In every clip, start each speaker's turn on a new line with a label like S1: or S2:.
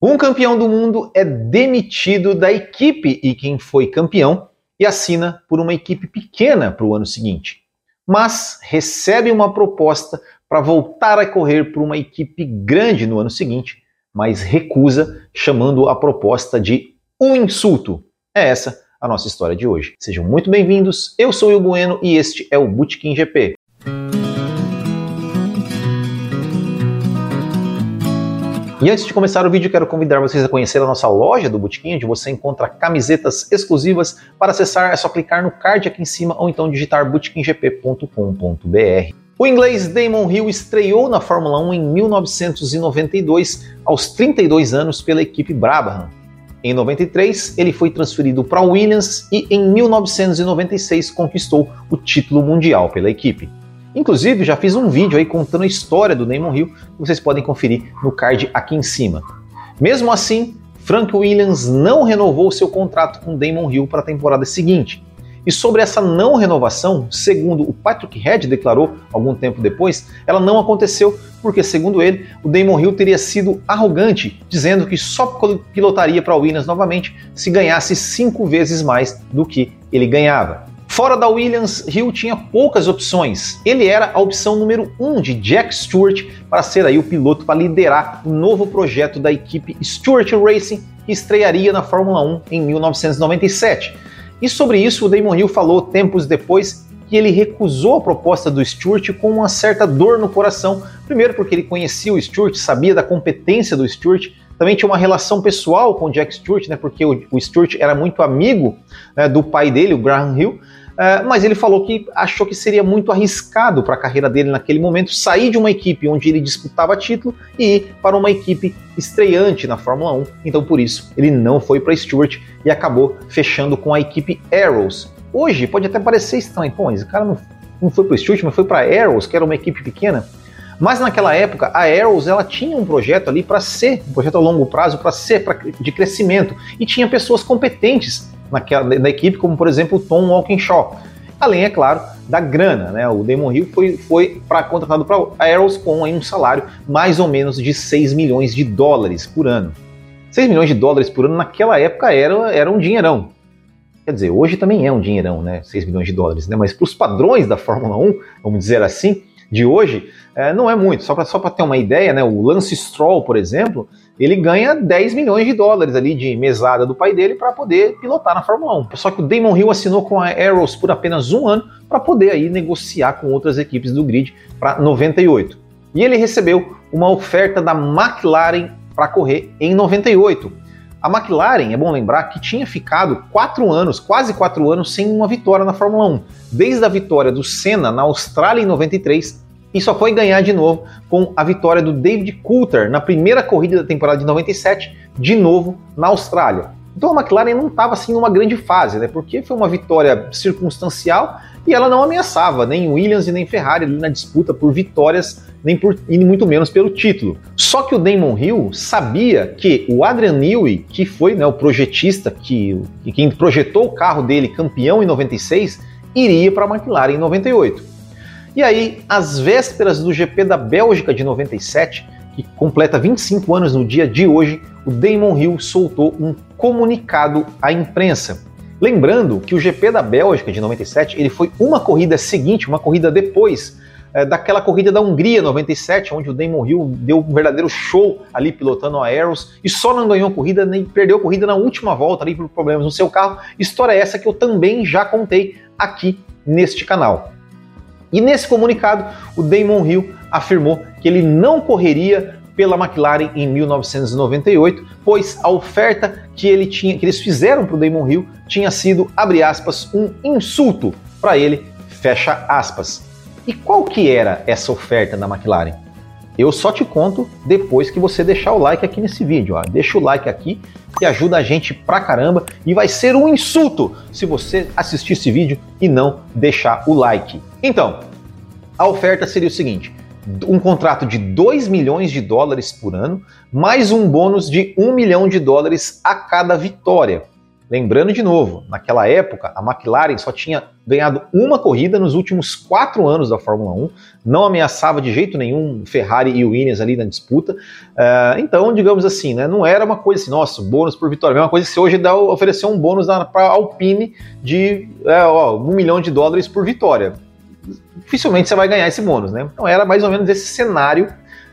S1: Um campeão do mundo é demitido da equipe e quem foi campeão e assina por uma equipe pequena para o ano seguinte, mas recebe uma proposta para voltar a correr por uma equipe grande no ano seguinte, mas recusa, chamando a proposta de um insulto. É essa a nossa história de hoje. Sejam muito bem-vindos. Eu sou o Bueno e este é o Bootkin GP. E antes de começar o vídeo, quero convidar vocês a conhecer a nossa loja do Botequim, onde você encontra camisetas exclusivas. Para acessar é só clicar no card aqui em cima ou então digitar bootkinggp.com.br. O inglês Damon Hill estreou na Fórmula 1 em 1992, aos 32 anos, pela equipe Brabham. Em 93, ele foi transferido para Williams e em 1996 conquistou o título mundial pela equipe. Inclusive, já fiz um vídeo aí contando a história do Damon Hill, que vocês podem conferir no card aqui em cima. Mesmo assim, Frank Williams não renovou seu contrato com Damon Hill para a temporada seguinte. E sobre essa não renovação, segundo o Patrick Head declarou algum tempo depois, ela não aconteceu porque, segundo ele, o Damon Hill teria sido arrogante, dizendo que só pilotaria para Williams novamente se ganhasse cinco vezes mais do que ele ganhava. Fora da Williams, Hill tinha poucas opções. Ele era a opção número um de Jack Stewart para ser aí o piloto para liderar o novo projeto da equipe Stewart Racing que estrearia na Fórmula 1 em 1997. E sobre isso o Damon Hill falou tempos depois que ele recusou a proposta do Stewart com uma certa dor no coração. Primeiro porque ele conhecia o Stewart, sabia da competência do Stewart, também tinha uma relação pessoal com o Jack Stewart, né, porque o, o Stewart era muito amigo né, do pai dele, o Graham Hill, Uh, mas ele falou que achou que seria muito arriscado para a carreira dele naquele momento sair de uma equipe onde ele disputava título e ir para uma equipe estreante na Fórmula 1. Então, por isso, ele não foi para Stewart e acabou fechando com a equipe Arrows. Hoje pode até parecer estranho, pô, esse cara não, não foi para Stewart, mas foi para Arrows, que era uma equipe pequena. Mas naquela época, a Arrows ela tinha um projeto ali para ser, um projeto a longo prazo, para ser pra, de crescimento. E tinha pessoas competentes naquela, na equipe, como por exemplo o Tom Walkinshaw. Além, é claro, da grana, né? O Damon Hill foi, foi para contratado para Arrows com aí, um salário mais ou menos de 6 milhões de dólares por ano. 6 milhões de dólares por ano naquela época era, era um dinheirão. Quer dizer, hoje também é um dinheirão, né? 6 milhões de dólares, né? Mas para os padrões da Fórmula 1, vamos dizer assim, de hoje, é, não é muito. Só para só ter uma ideia, né? O Lance Stroll, por exemplo, ele ganha 10 milhões de dólares ali de mesada do pai dele para poder pilotar na Fórmula 1. Só que o Damon Hill assinou com a Arrows por apenas um ano para poder aí negociar com outras equipes do grid para 98. E ele recebeu uma oferta da McLaren para correr em 98. A McLaren, é bom lembrar, que tinha ficado quatro anos, quase quatro anos, sem uma vitória na Fórmula 1. Desde a vitória do Senna na Austrália em 93 e só foi ganhar de novo com a vitória do David Coulter na primeira corrida da temporada de 97, de novo na Austrália. Então a McLaren não estava assim numa grande fase, né? Porque foi uma vitória circunstancial e ela não ameaçava nem Williams e nem Ferrari ali na disputa por vitórias, nem por e muito menos pelo título. Só que o Damon Hill sabia que o Adrian Newey, que foi né, o projetista que, que quem projetou o carro dele campeão em 96, iria para a McLaren em 98. E aí, às vésperas do GP da Bélgica de 97, que completa 25 anos no dia de hoje, o Damon Hill soltou um comunicado à imprensa. Lembrando que o GP da Bélgica de 97 ele foi uma corrida seguinte, uma corrida depois é, daquela corrida da Hungria 97, onde o Damon Hill deu um verdadeiro show ali pilotando a Aeros e só não ganhou corrida nem perdeu corrida na última volta ali por problemas no seu carro. História essa que eu também já contei aqui neste canal. E nesse comunicado, o Damon Hill afirmou que ele não correria pela McLaren em 1998, pois a oferta que ele tinha, que eles fizeram para o Damon Hill tinha sido, abre aspas, um insulto para ele, fecha aspas. E qual que era essa oferta da McLaren? Eu só te conto depois que você deixar o like aqui nesse vídeo. Ó. Deixa o like aqui que ajuda a gente pra caramba e vai ser um insulto se você assistir esse vídeo e não deixar o like. Então, a oferta seria o seguinte: um contrato de 2 milhões de dólares por ano, mais um bônus de 1 milhão de dólares a cada vitória. Lembrando de novo, naquela época a McLaren só tinha ganhado uma corrida nos últimos quatro anos da Fórmula 1, não ameaçava de jeito nenhum Ferrari e Williams ali na disputa. Uh, então, digamos assim, né, não era uma coisa assim, nossa, bônus por vitória. A mesma coisa que se hoje dá, oferecer um bônus para a Alpine de é, ó, um milhão de dólares por vitória. Dificilmente você vai ganhar esse bônus, né? Então era mais ou menos esse cenário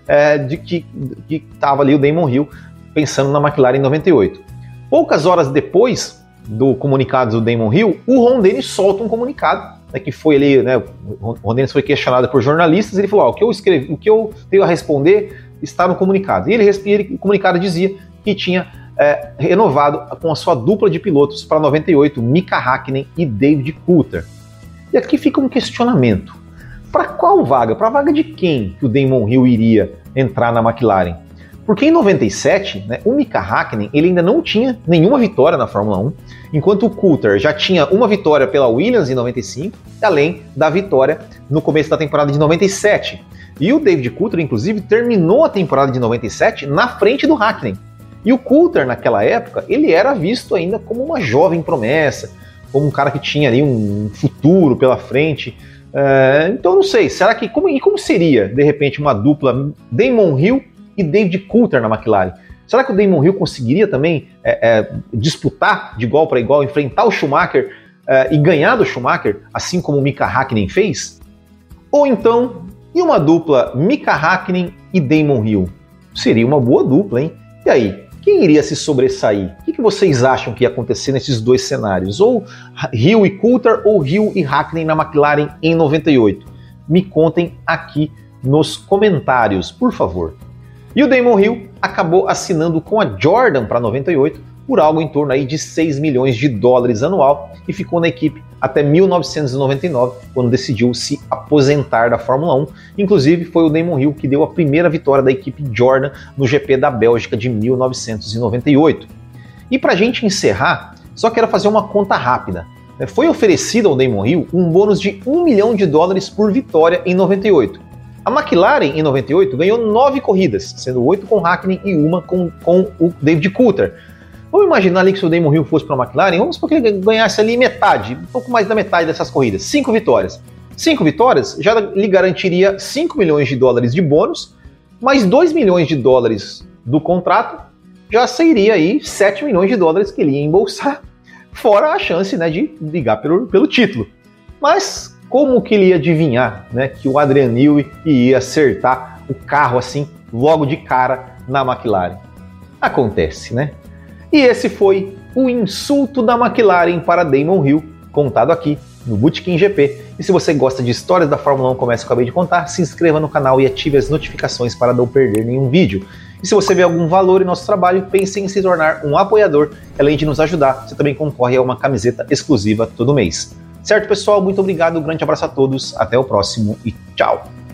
S1: é, de que estava ali o Damon Hill pensando na McLaren em 98. Poucas horas depois do comunicado do Damon Hill, o Ron Dennis solta um comunicado, né, que foi ali, né, o Ron Dennis foi questionado por jornalistas, ele falou, ó, o que eu escrevi, o que eu tenho a responder está no comunicado. E ele, ele o comunicado dizia que tinha é, renovado com a sua dupla de pilotos para 98, Mika Hakkinen e David Coulter. E aqui fica um questionamento. Para qual vaga? Para a vaga de quem que o Damon Hill iria entrar na McLaren? Porque em 97, né, o Mika Hakkinen ele ainda não tinha nenhuma vitória na Fórmula 1, enquanto o Coulter já tinha uma vitória pela Williams em 95, além da vitória no começo da temporada de 97. E o David Coulter, inclusive, terminou a temporada de 97 na frente do Hakkinen. E o Coulter, naquela época, ele era visto ainda como uma jovem promessa, como um cara que tinha ali um futuro pela frente. É, então, não sei, será que. Como, e como seria, de repente, uma dupla Damon Hill e David Coulter na McLaren. Será que o Damon Hill conseguiria também é, é, disputar de igual para igual, enfrentar o Schumacher é, e ganhar do Schumacher, assim como o Mika Hakkinen fez? Ou então, e uma dupla Mika Hakkinen e Damon Hill? Seria uma boa dupla, hein? E aí, quem iria se sobressair? O que, vocês acham que ia acontecer nesses dois cenários? Ou Hill e Coulter ou Hill e Hakkinen na McLaren em 98? Me contem aqui nos comentários, por favor. E o Damon Hill acabou assinando com a Jordan para 98 por algo em torno aí de 6 milhões de dólares anual e ficou na equipe até 1999, quando decidiu se aposentar da Fórmula 1. Inclusive, foi o Damon Hill que deu a primeira vitória da equipe Jordan no GP da Bélgica de 1998. E para a gente encerrar, só quero fazer uma conta rápida. Foi oferecido ao Damon Hill um bônus de 1 milhão de dólares por vitória em 98. A McLaren, em 98, ganhou nove corridas, sendo oito com Hackney e uma com, com o David Coulter. Vamos imaginar ali que se o Damon Hill fosse para a McLaren, vamos supor que ele ganhasse ali metade, um pouco mais da metade dessas corridas, cinco vitórias. Cinco vitórias já lhe garantiria 5 milhões de dólares de bônus, mais 2 milhões de dólares do contrato, já seria aí 7 milhões de dólares que ele ia embolsar, fora a chance né, de ligar pelo, pelo título. Mas como que ele ia adivinhar né, que o Adrian Newey ia acertar o carro assim logo de cara na McLaren? Acontece, né? E esse foi o insulto da McLaren para Damon Hill, contado aqui no Bootkin GP. E se você gosta de histórias da Fórmula 1 como essa que eu acabei de contar, se inscreva no canal e ative as notificações para não perder nenhum vídeo. E se você vê algum valor em nosso trabalho, pense em se tornar um apoiador. Além de nos ajudar, você também concorre a uma camiseta exclusiva todo mês. Certo, pessoal? Muito obrigado, um grande abraço a todos, até o próximo e tchau!